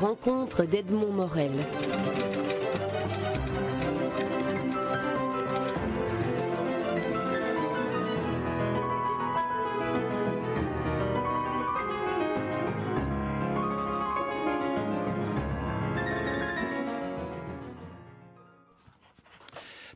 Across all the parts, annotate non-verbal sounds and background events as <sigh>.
rencontres d'Edmond Morel.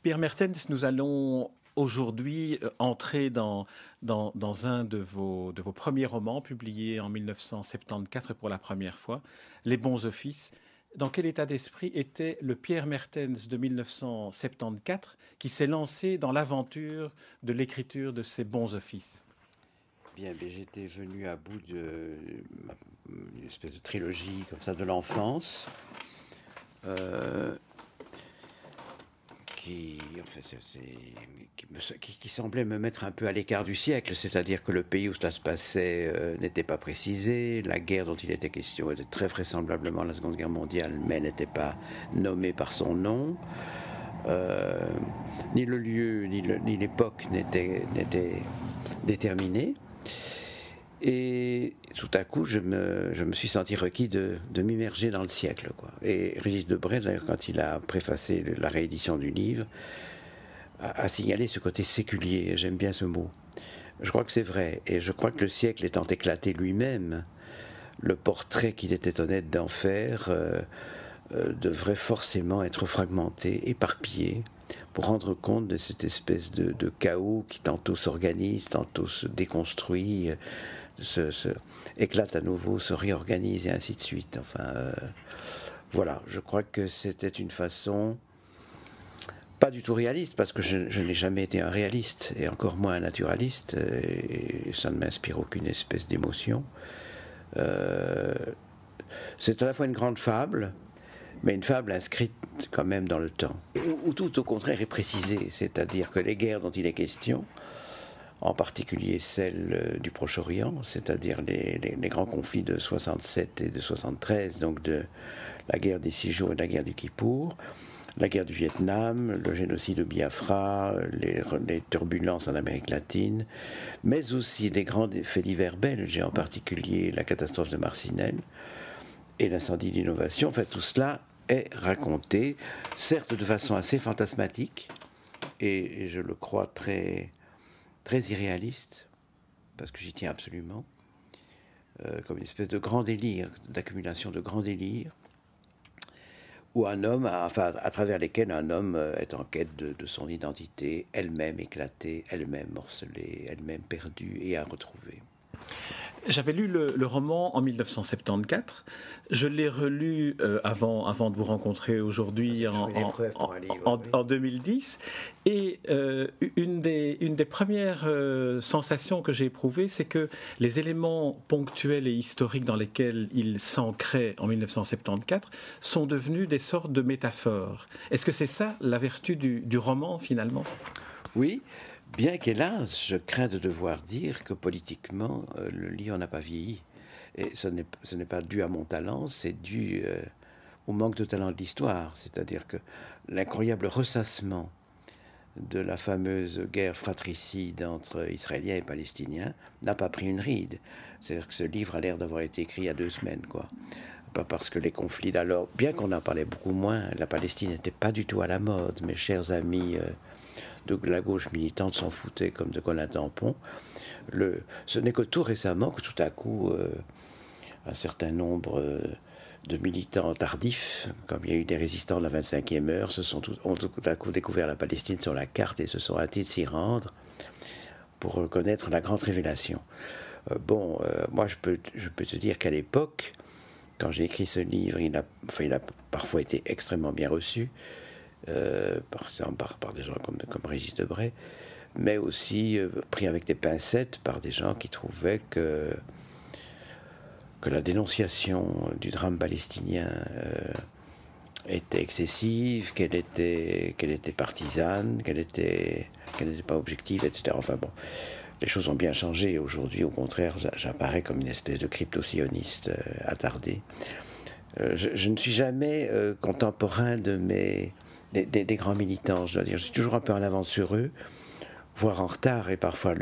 Pierre Mertens, nous allons aujourd'hui euh, entrer dans, dans, un de vos, de vos premiers romans publiés en 1974 pour la première fois, Les bons offices. Dans quel état d'esprit était le Pierre Mertens de 1974 qui s'est lancé dans l'aventure de l'écriture de ces bons offices? Bien, j'étais venu à bout d'une espèce de trilogie comme ça de l'enfance. Euh, qui, semblait me mettre un peu à l'écart du siècle, c'est-à-dire que le pays où cela se passait euh, n'était pas précisé, la guerre dont il était question était très vraisemblablement la Seconde Guerre mondiale, mais n'était pas nommée par son nom. Euh, ni le lieu, ni l'époque n'étaient déterminés. Et tout à coup, je me, je me suis senti requis de, de m'immerger dans le siècle. Quoi. Et Régis Debray, d'ailleurs, quand il a préfacé la réédition du livre, a, signalé ce côté séculier. J'aime bien ce mot. Je crois que c'est vrai. Et je crois que le siècle étant éclaté lui-même, le portrait qu'il était honnête d'en faire euh, euh, devrait forcément être fragmenté, éparpillé, pour rendre compte de cette espèce de, de chaos qui tantôt s'organise, tantôt se déconstruit se, éclate à nouveau, se réorganise et ainsi de suite. Enfin, euh, voilà, je crois que c'était une façon pas du tout réaliste, parce que je, n'ai jamais été un réaliste, et encore moins un naturaliste, et ça ne m'inspire aucune espèce d'émotion. Euh, c'est à la fois une grande fable, mais une fable inscrite quand même dans le temps, ou tout au contraire est précisée, c'est-à-dire que les guerres dont il est question, en particulier celle euh, du Proche-Orient, c'est-à-dire les, grands conflits de 67 et de 73, donc de la guerre des six jours et de la guerre du Kippour, la guerre du Vietnam, le génocide de Biafra, les, turbulences en Amérique latine, mais aussi des grands faits divers belges, et en particulier la catastrophe de Marcinelle et l'incendie d'innovation. fait, tout cela est raconté, certes de façon assez fantasmatique, et je le crois très très irréaliste, parce que j'y tiens absolument, euh, comme une espèce de grand délire, d'accumulation de grands délires, où un homme, à travers lesquels un homme euh, est en quête de, de son identité, elle-même éclatée, elle-même morcelée, elle-même perdue et à retrouver. J'avais lu le, roman en 1974. Je l'ai relu euh, avant, avant de vous rencontrer aujourd'hui en, en, 2010. Et euh, une, des, une des premières euh, sensations que j'ai éprouvées, c'est que les éléments ponctuels et historiques dans lesquels il s'ancrait en 1974 sont devenus des sortes de métaphores. Est-ce que c'est ça la vertu du, du roman finalement? Oui. Bien qu'hélas, je crains de devoir dire que politiquement, euh, le livre n'a pas vieilli. Et ce n'est pas dû à mon talent, c'est dû euh, au manque de talent de l'histoire. C'est-à-dire que l'incroyable ressassement de la fameuse guerre fratricide entre Israéliens et Palestiniens n'a pas pris une ride. C'est-à-dire que ce livre a l'air d'avoir été écrit il y a deux semaines, quoi. Pas parce que les conflits d'alors, bien qu'on en parlait beaucoup moins, la Palestine n'était pas du tout à la mode, mes chers amis. Euh, de la gauche militante s'en foutait comme de Colin Tampon. Le, ce n'est que tout récemment que tout à coup, euh, un certain nombre euh, de militants tardifs, comme il y a eu des résistants de la 25e heure, se sont tout, ont tout à coup découvert la Palestine sur la carte et se sont hâtés de s'y rendre pour reconnaître la grande révélation. Euh, bon, moi je peux, je peux te dire qu'à l'époque, quand j'ai écrit ce livre, il a, enfin, il a parfois été extrêmement bien reçu. Euh, par exemple par, des gens comme, comme Régis Debray, mais aussi euh, pris avec des pincettes par des gens qui trouvaient que, que la dénonciation du drame palestinien euh, était excessive, qu'elle était, qu'elle était partisane, qu'elle était, qu'elle n'était pas objective, etc. Enfin bon, les choses ont bien changé. Aujourd'hui, au contraire, j'apparais comme une espèce de crypto-sioniste attardé. Je, ne suis jamais contemporain de mes, des, grands militants, je dois dire. Je suis toujours un peu en avance sur eux, voire en retard, et parfois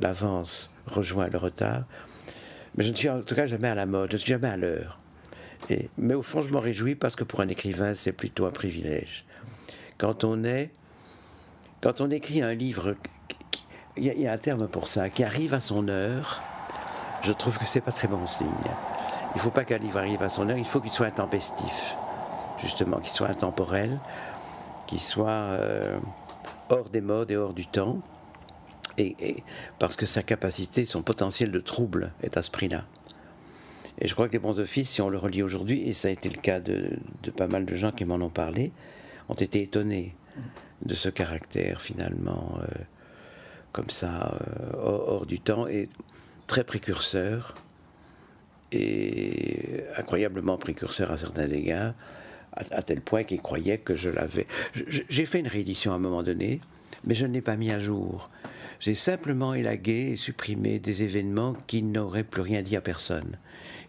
l'avance rejoint le retard. Mais je ne suis en tout cas jamais à la mode, je ne suis jamais à l'heure. Mais au fond, je m'en réjouis parce que pour un écrivain, c'est plutôt un privilège. Quand on est, quand on écrit un livre, il y, a un terme pour ça, qui arrive à son heure, je trouve que c'est pas très bon signe. Il ne faut pas qu'un livre arrive à son heure, il faut qu'il soit intempestif, justement, qu'il soit intemporel, qu'il soit euh, hors des modes et hors du temps, et, parce que sa capacité, son potentiel de trouble est à ce prix-là. Et je crois que les bons offices, si on le relit aujourd'hui, et ça a été le cas de, pas mal de gens qui m'en ont parlé, ont été étonnés de ce caractère finalement euh, comme ça, euh, hors, du temps, et très précurseur, et incroyablement précurseur à certains égards, à, tel point qu'ils croyaient que je l'avais. J'ai fait une réédition à un moment donné, mais je ne l'ai pas mis à jour. J'ai simplement élagué et supprimé des événements qui n'auraient plus rien dit à personne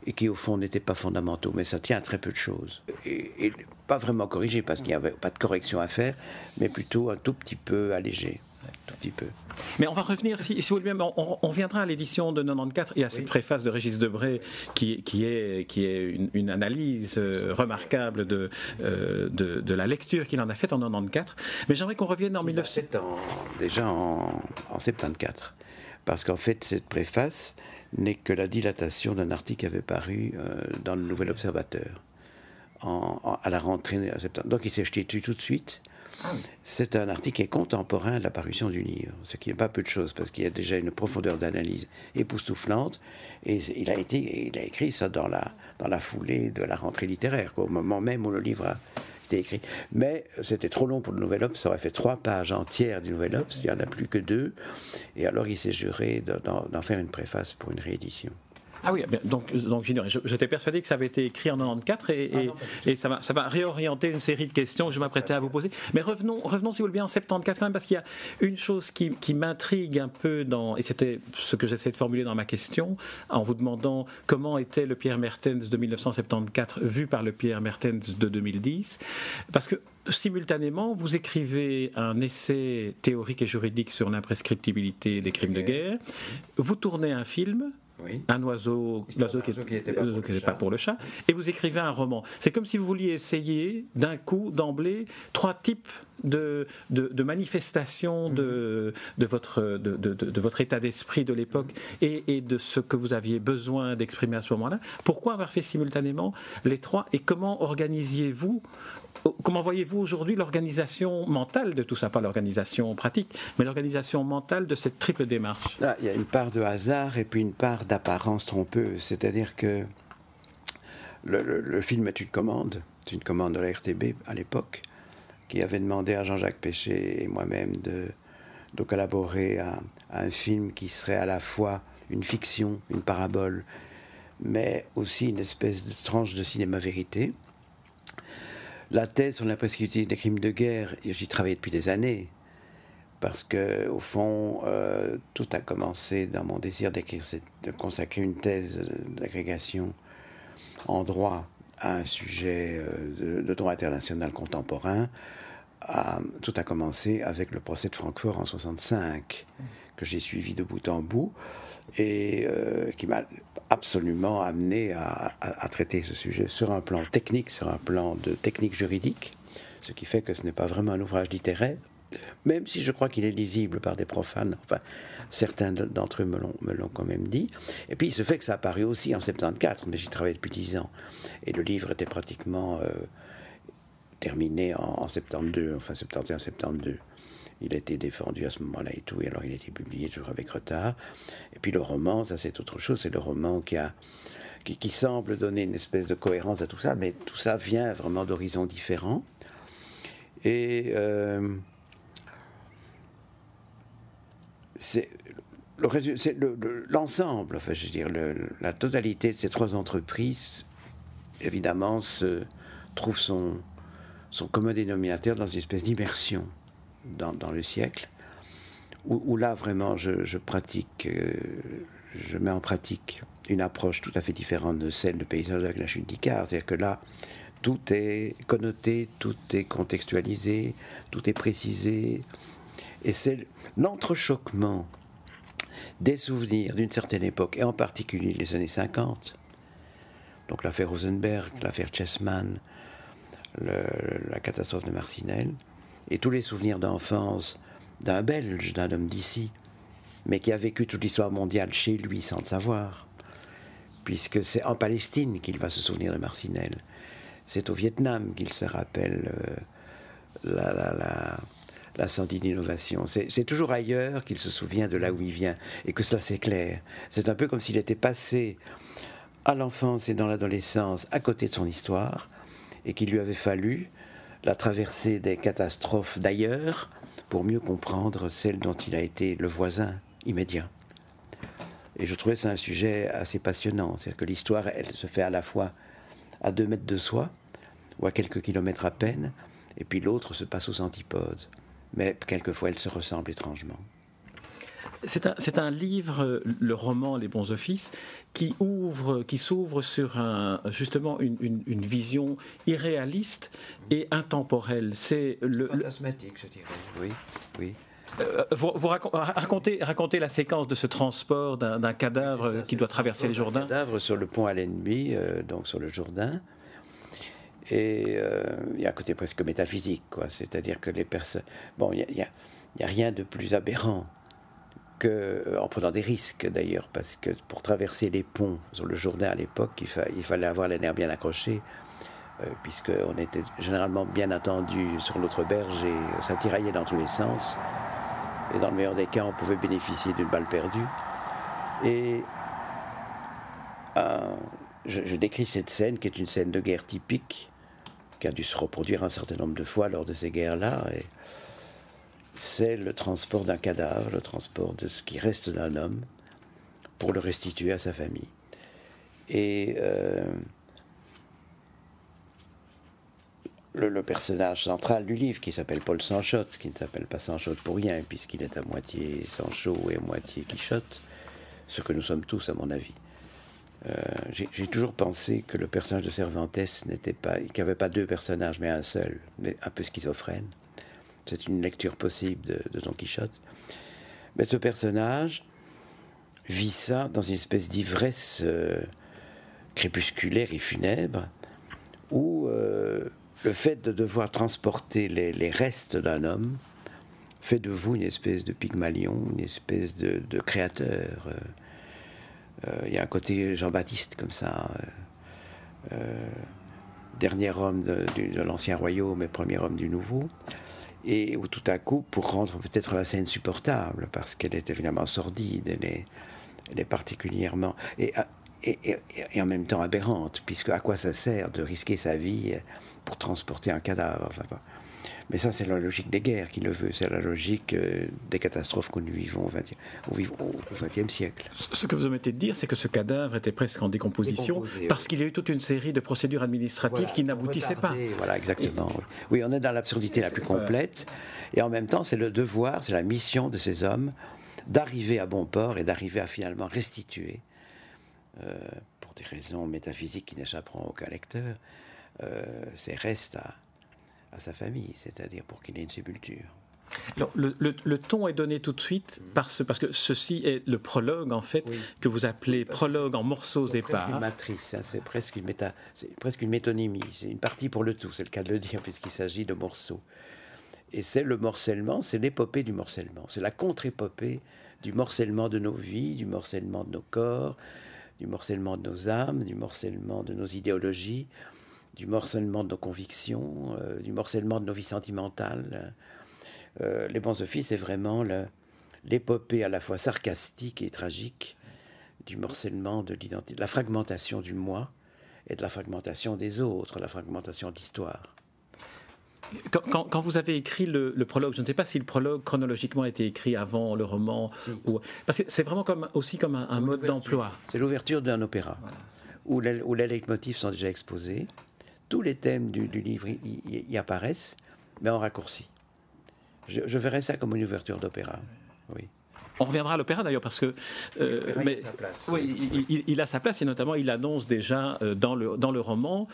et qui au fond n'étaient pas fondamentaux, mais ça tient à très peu de choses. Et, pas vraiment corrigé parce qu'il n'y avait pas de correction à faire, mais plutôt un tout petit peu allégé. Tout petit peu. Mais on va revenir, si, vous voulez bien, on, on, viendra à l'édition de 94 et à cette préface de Régis Debray qui, qui est, qui est une, analyse euh, remarquable de, euh, de, de, la lecture qu'il en a faite en 94. Mais j'aimerais qu'on revienne en 1900. déjà en, en 74. Parce qu'en fait, cette préface, n'est que la dilatation d'un article qui avait paru euh, dans le Nouvel Observateur à la rentrée. Donc il s'est jeté dessus tout de suite. Ah C'est un article qui est contemporain de la parution du livre, ce qui n'est pas peu de choses, parce qu'il y a déjà une profondeur d'analyse époustouflante, et il a, été, il a écrit ça dans la, foulée de la rentrée littéraire, au moment même où le livre a été écrit. Mais c'était trop long pour le Nouvel Obs, ça aurait fait trois pages entières du Nouvel Obs, il n'y en a plus que deux, et alors il s'est juré d'en faire une préface pour une réédition. Ah oui, donc, donc j'étais persuadé que ça avait été écrit en 94 et, ah et, ça, va, ça va réorienter une série de questions que je m'apprêtais à vous poser. Mais revenons, revenons si vous le bien en 74 quand même, parce qu'il y a une chose qui, qui m'intrigue un peu dans, et c'était ce que j'essaie de formuler dans ma question, en vous demandant comment était le Pierre Mertens de 1974 vu par le Pierre Mertens de 2010, parce que simultanément, vous écrivez un essai théorique et juridique sur l'imprescriptibilité des crimes de guerre, vous tournez un film, un oiseau, l'oiseau qui n'était pas, pour le chat, et vous écrivez un roman. C'est comme si vous vouliez essayer d'un coup, d'emblée, trois types de, de, manifestations de, de, votre, de, votre état d'esprit de l'époque et, et, de ce que vous aviez besoin d'exprimer à ce moment-là. Pourquoi avoir fait simultanément les trois et comment organisiez-vous Comment voyez-vous aujourd'hui l'organisation mentale de tout ça? Pas l'organisation pratique, mais l'organisation mentale de cette triple démarche? Ah, il y a une part de hasard et puis une part d'apparence trompeuse. C'est-à-dire que le, film est une commande. C'est une commande de la RTB à l'époque, qui avait demandé à Jean-Jacques Péché et moi-même de, de collaborer à, un film qui serait à la fois une fiction, une parabole, mais aussi une espèce de tranche de cinéma vérité. La thèse sur l'imprescriptibilité des crimes de guerre, j'y travaille depuis des années, parce que au fond, euh, tout a commencé dans mon désir d'écrire, de consacrer une thèse d'agrégation en droit à un sujet euh, de, droit international contemporain. tout a commencé avec le procès de Francfort en 65, que j'ai suivi de bout en bout et euh, qui m'a absolument amené à, traiter ce sujet sur un plan technique, sur un plan de technique juridique, ce qui fait que ce n'est pas vraiment un ouvrage littéraire, même si je crois qu'il est lisible par des profanes. Enfin, certains d'entre eux me l'ont quand même dit. Et puis il se fait que ça a paru aussi en 74, mais j'y travaillé depuis 10 ans. Et le livre était pratiquement euh, terminé en, en 72, enfin 71, 72. Il a été défendu à ce moment-là et tout, et alors il a été publié toujours avec retard. Et puis le roman, ça c'est autre chose, c'est le roman qui a qui, semble donner une espèce de cohérence à tout ça, mais tout ça vient vraiment d'horizons différents. Et euh, c'est l'ensemble, enfin je veux dire, la totalité de ces trois entreprises, évidemment, se trouve son, son commun dénominateur dans une espèce d'immersion dans, le siècle, où, là vraiment je, pratique, euh, je mets en pratique une approche tout à fait différente de celle de Paysage avec la chute d'Icare. C'est-à-dire que là, tout est connoté, tout est contextualisé, tout est précisé. Et c'est l'entrechoquement des souvenirs d'une certaine époque, et en particulier les années 50, donc l'affaire Rosenberg, l'affaire Chessman, la catastrophe de Marcinelle, et tous les souvenirs d'enfance d'un Belge, d'un homme d'ici, mais qui a vécu toute l'histoire mondiale chez lui sans le savoir, puisque c'est en Palestine qu'il va se souvenir de Marcinelle. C'est au Vietnam qu'il se rappelle euh, la, la, la, la d'innovation. C'est toujours ailleurs qu'il se souvient de là où il vient, et que ça c'est clair. C'est un peu comme s'il était passé à l'enfance et dans l'adolescence à côté de son histoire, et qu'il lui avait fallu la traversée des catastrophes d'ailleurs pour mieux comprendre celle dont il a été le voisin immédiat. Et je trouvais ça un sujet assez passionnant. C'est-à-dire que l'histoire, elle se fait à la fois à deux mètres de soi, ou à quelques kilomètres à peine, et puis l'autre se passe aux antipodes. Mais quelquefois, elle se ressemble étrangement. C'est un, livre, le roman Les bons offices, qui ouvre, qui s'ouvre sur un, justement une, vision irréaliste et intemporelle. C'est le fantasmatique, je dirais. Oui, oui. Euh, vous, racontez, racontez, la séquence de ce transport d'un cadavre qui doit traverser les Jourdains. Un cadavre sur le pont à l'ennemi, euh, donc sur le Jourdain. Et euh, il y a un côté presque métaphysique, quoi. C'est-à-dire que les personnes. Bon, il n'y a, a, rien de plus aberrant que, en prenant des risques d'ailleurs, parce que pour traverser les ponts sur le Jourdain à l'époque, il, fallait avoir les nerfs bien accrochés. puisqu'on était généralement bien attendu sur l'autre berge et ça tiraillait dans tous les sens. Et dans le meilleur des cas, on pouvait bénéficier d'une balle perdue. Et euh, je, décris cette scène qui est une scène de guerre typique, qui a dû se reproduire un certain nombre de fois lors de ces guerres-là. C'est le transport d'un cadavre, le transport de ce qui reste d'un homme pour le restituer à sa famille. Et euh, le, personnage central du livre, qui s'appelle Paul Sanchotte, qui ne s'appelle pas Sanchotte pour rien, puisqu'il est à moitié Sancho et à moitié Quichotte, ce que nous sommes tous, à mon avis. Euh, j'ai toujours pensé que le personnage de Cervantes n'était pas, qu'il n'y avait pas deux personnages, mais un seul, mais un peu schizophrène. C'est une lecture possible de, Don Quichotte. Mais ce personnage vit ça dans une espèce d'ivresse euh, crépusculaire et funèbre, où euh, le fait de devoir transporter les, restes d'un homme fait de vous une espèce de Pygmalion, une espèce de, créateur. Euh, il y a un côté Jean-Baptiste comme ça. Euh, dernier homme de, l'ancien royaume et premier homme du nouveau. Et où tout à coup, pour rendre peut-être la scène supportable, parce qu'elle est évidemment sordide, elle est, particulièrement. Et, et, et, en même temps aberrante, puisque à quoi ça sert de risquer sa vie pour transporter un cadavre. Mais ça, c'est la logique des guerres qui le veut. C'est la logique euh, des catastrophes que nous vivons au XXe siècle. Ce que vous omettez de dire, c'est que ce cadavre était presque en décomposition parce qu'il y a eu toute une série de procédures administratives qui n'aboutissaient pas. Voilà, exactement. Oui. on est dans l'absurdité la plus complète. Et en même temps, c'est le devoir, c'est la mission de ces hommes d'arriver à bon port et d'arriver à finalement restituer, euh, pour des raisons métaphysiques qui n'échapperont à aucun lecteur, euh, restes à, à sa famille, c'est-à-dire pour qu'il ait une sépulture. Alors, le, le, ton est donné tout de suite parce, parce que ceci est le prologue, en fait, que vous appelez prologue en morceaux épars. C'est presque une matrice, hein, c'est presque, une méta, presque une métonymie, c'est une partie pour le tout, c'est le cas de le dire, <laughs> puisqu'il s'agit de morceaux. Et c'est le morcellement, c'est l'épopée du morcellement, c'est la contre-épopée du morcellement de nos vies, du morcellement de nos corps, du morcellement de nos âmes, du morcellement de nos idéologies du morcellement de nos convictions, euh, du morcellement de nos vies sentimentales. Euh, les bons offices, c'est vraiment l'épopée à la fois sarcastique et tragique du morcellement de l'identité, la fragmentation du moi et de la fragmentation des autres, la fragmentation d'histoire. Quand, vous avez écrit le, prologue, je ne sais pas si le prologue chronologiquement a été écrit avant le roman, ou, parce que c'est vraiment comme, aussi comme un, mode d'emploi. C'est l'ouverture d'un opéra, où, les, où les leitmotifs sont déjà exposés, tous les thèmes du, livre y, apparaissent, mais en raccourci. Je, verrais ça comme une ouverture d'opéra. Oui. On reviendra à l'opéra d'ailleurs parce que mais, il, a sa place. Oui, il, il, a sa place et notamment il annonce déjà dans le dans le roman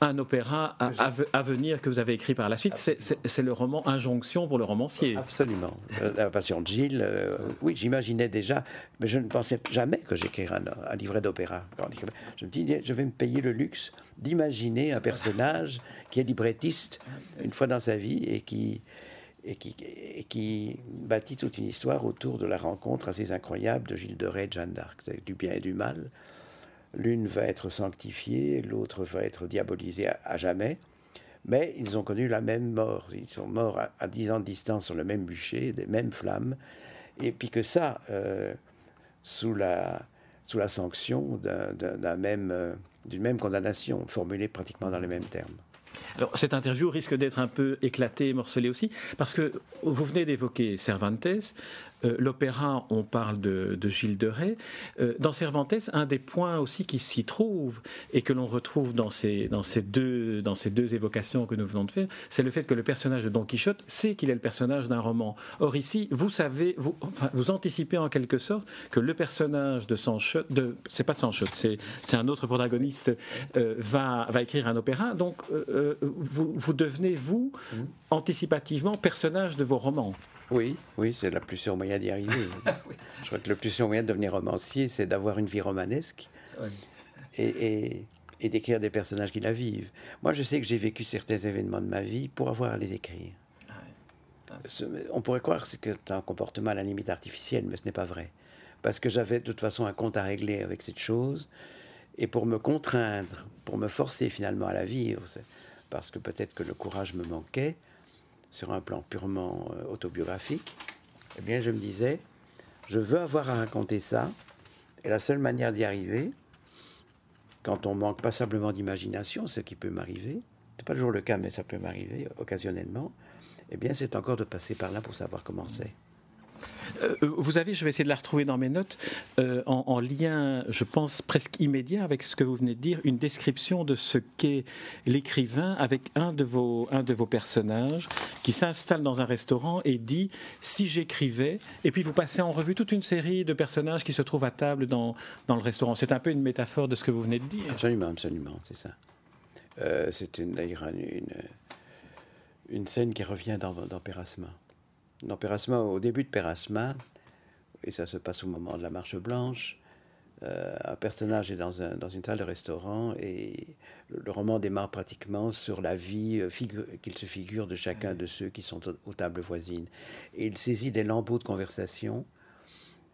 un opéra à, venir que vous avez écrit par la suite. C'est le roman Injonction pour le romancier. Absolument. Euh, la Passion de Gilles, euh, oui, j'imaginais déjà, mais je ne pensais jamais que j'écrirais un, livret d'opéra. Je me dis, je vais me payer le luxe d'imaginer un personnage qui est librettiste une fois dans sa vie et qui, et qui, et qui, bâtit toute une histoire autour de la rencontre assez incroyable de Gilles de Rais et de Jeanne d'Arc, du bien et du mal. L'une va être sanctifiée, l'autre va être diabolisée à, jamais. Mais ils ont connu la même mort. Ils sont morts à, dix ans de distance sur le même bûcher, des mêmes flammes. Et puis que ça, euh, sous, la, sous la sanction même, euh, d'une même condamnation, formulée pratiquement dans les mêmes termes. Alors, cette interview risque d'être un peu éclatée, morcelée aussi, parce que vous venez d'évoquer Cervantes. Euh, l'opéra, on parle de, Gilles de Rais. Euh, dans Cervantes, un des points aussi qui s'y trouve et que l'on retrouve dans ces, dans, ces deux, dans ces deux évocations que nous venons de faire, c'est le fait que le personnage de Don Quichotte sait qu'il est le personnage d'un roman. Or ici, vous savez, vous, enfin, vous anticipez en quelque sorte que le personnage de Sancho, de, c'est pas de Sancho, c'est, c'est un autre protagoniste, euh, va, va écrire un opéra. Donc, vous, vous devenez, vous, mmh. anticipativement, personnage de vos romans. Oui, oui, c'est le plus sûr moyen d'y arriver. <laughs> Je crois que le plus sûr moyen de devenir romancier, c'est d'avoir une vie romanesque et, d'écrire des personnages qui la vivent. Moi, je sais que j'ai vécu certains événements de ma vie pour avoir à les écrire. Ah on pourrait croire que c'est un comportement à la limite artificielle, mais ce n'est pas vrai. Parce que j'avais de toute façon un compte à régler avec cette chose, et pour me contraindre, pour me forcer finalement à la vivre, parce que peut-être que le courage me manquait, sur un plan purement euh, autobiographique, eh bien, je me disais, je veux avoir à raconter ça, et la seule manière d'y arriver, quand on manque passablement d'imagination, ce qui peut m'arriver, c'est pas toujours le cas, mais ça peut m'arriver occasionnellement, eh bien, c'est encore de passer par là pour savoir comment c'est. Euh, vous avez, je vais essayer de la retrouver dans mes notes, euh, en, lien, je pense, presque immédiat avec ce que vous venez de dire, une description de ce qu'est l'écrivain avec un de, vos, un de vos personnages qui s'installe dans un restaurant et dit si j'écrivais, et puis vous passez en revue toute une série de personnages qui se trouvent à table dans, dans le restaurant. C'est un peu une métaphore de ce que vous venez de dire. Absolument, absolument, c'est ça. Euh, c'est d'ailleurs une, une, scène qui revient dans, dans Pérasma dans au début de Pérasma, et ça se passe au moment de la Marche Blanche, euh, un personnage est dans, un, dans, une salle de restaurant et le, roman démarre pratiquement sur la vie euh, qu'il se figure de chacun de ceux qui sont aux, tables voisines. Et il saisit des lambeaux de conversation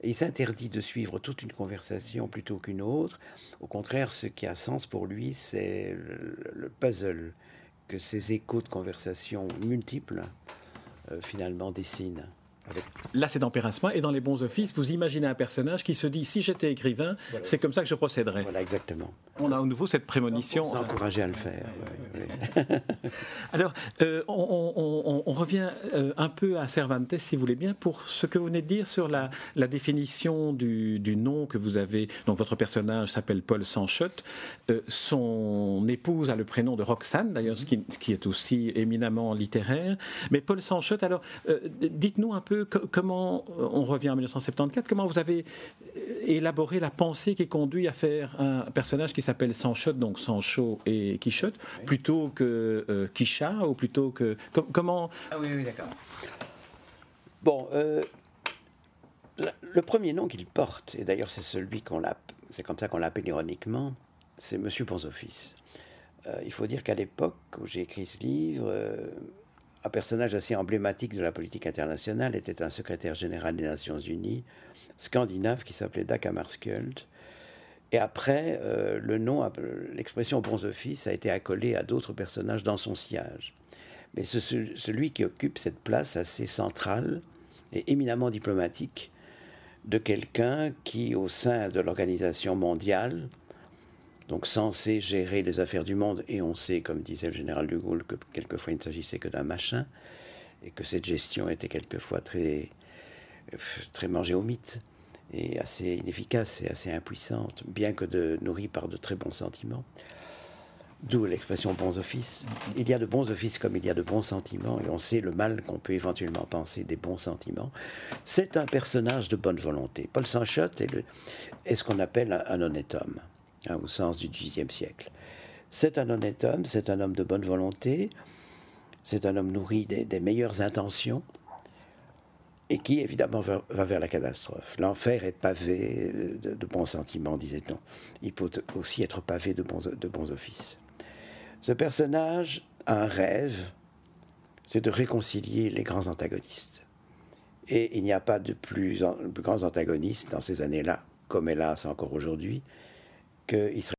et il s'interdit de suivre toute une conversation plutôt qu'une autre. Au contraire, ce qui a sens pour lui, c'est le puzzle que ces échos de conversation multiples finalement dessine. Là, c'est dans Pérasma et dans Les Bons Offices, vous imaginez un personnage qui se dit si j'étais écrivain, c'est comme ça que je procéderais. Voilà, exactement. On a à nouveau cette prémonition. On encouragé à le faire. <laughs> Alors, euh, on, revient euh, un peu à Cervantes, si vous voulez bien, pour ce que vous venez de dire sur la, définition du, nom que vous avez. Donc, votre personnage s'appelle Paul Sanchotte. Euh, son épouse a le prénom de Roxane, d'ailleurs, ce, qui, est aussi éminemment littéraire. Mais Paul Sanchotte, alors, dites-nous un peu comment, euh, on revient en 1974, comment vous avez euh, élaboré la pensée qui conduit à faire un personnage qui s'appelle Sancho, donc Sancho et Quichotte, plutôt que euh, Quichat, ou plutôt que. comment. Ah oui, oui, d'accord. Bon, le premier nom qu'il porte, et d'ailleurs c'est celui qu'on l'a, c'est comme ça qu'on l'appelle ironiquement, c'est Monsieur Ponzoffice. il faut dire qu'à l'époque où j'ai écrit ce livre, un personnage assez emblématique de la politique internationale était un secrétaire général des Nations Unies scandinave qui s'appelait Dag Hammarskjöld. Et après, euh, le nom, l'expression bons office a été accolée à d'autres personnages dans son sillage. Mais celui qui occupe cette place assez centrale et éminemment diplomatique de quelqu'un qui, au sein de l'organisation mondiale, donc censé gérer les affaires du monde, et on sait, comme disait le général de Gaulle, que quelquefois il ne s'agissait que d'un machin, et que cette gestion était quelquefois très, très mangée au mythe, et assez inefficace et assez impuissante, bien que de, nourrie par de très bons sentiments. D'où l'expression bons offices. Il y a de bons offices comme il y a de bons sentiments, et on sait le mal qu'on peut éventuellement penser des bons sentiments. C'est un personnage de bonne volonté. Paul Sanchotte est, ce qu'on appelle un, honnête homme, hein, au sens du XVIIIe siècle. C'est un honnête homme, c'est un homme de bonne volonté, c'est un homme nourri des, meilleures intentions, et qui évidemment va, vers la catastrophe. L'enfer est pavé de, bons sentiments, disait-on. Il peut aussi être pavé de bons, de bons offices. Ce personnage a un rêve, c'est de réconcilier les grands antagonistes. Et il n'y a pas de plus, grands antagonistes dans ces années-là, comme hélas encore aujourd'hui, que Israël.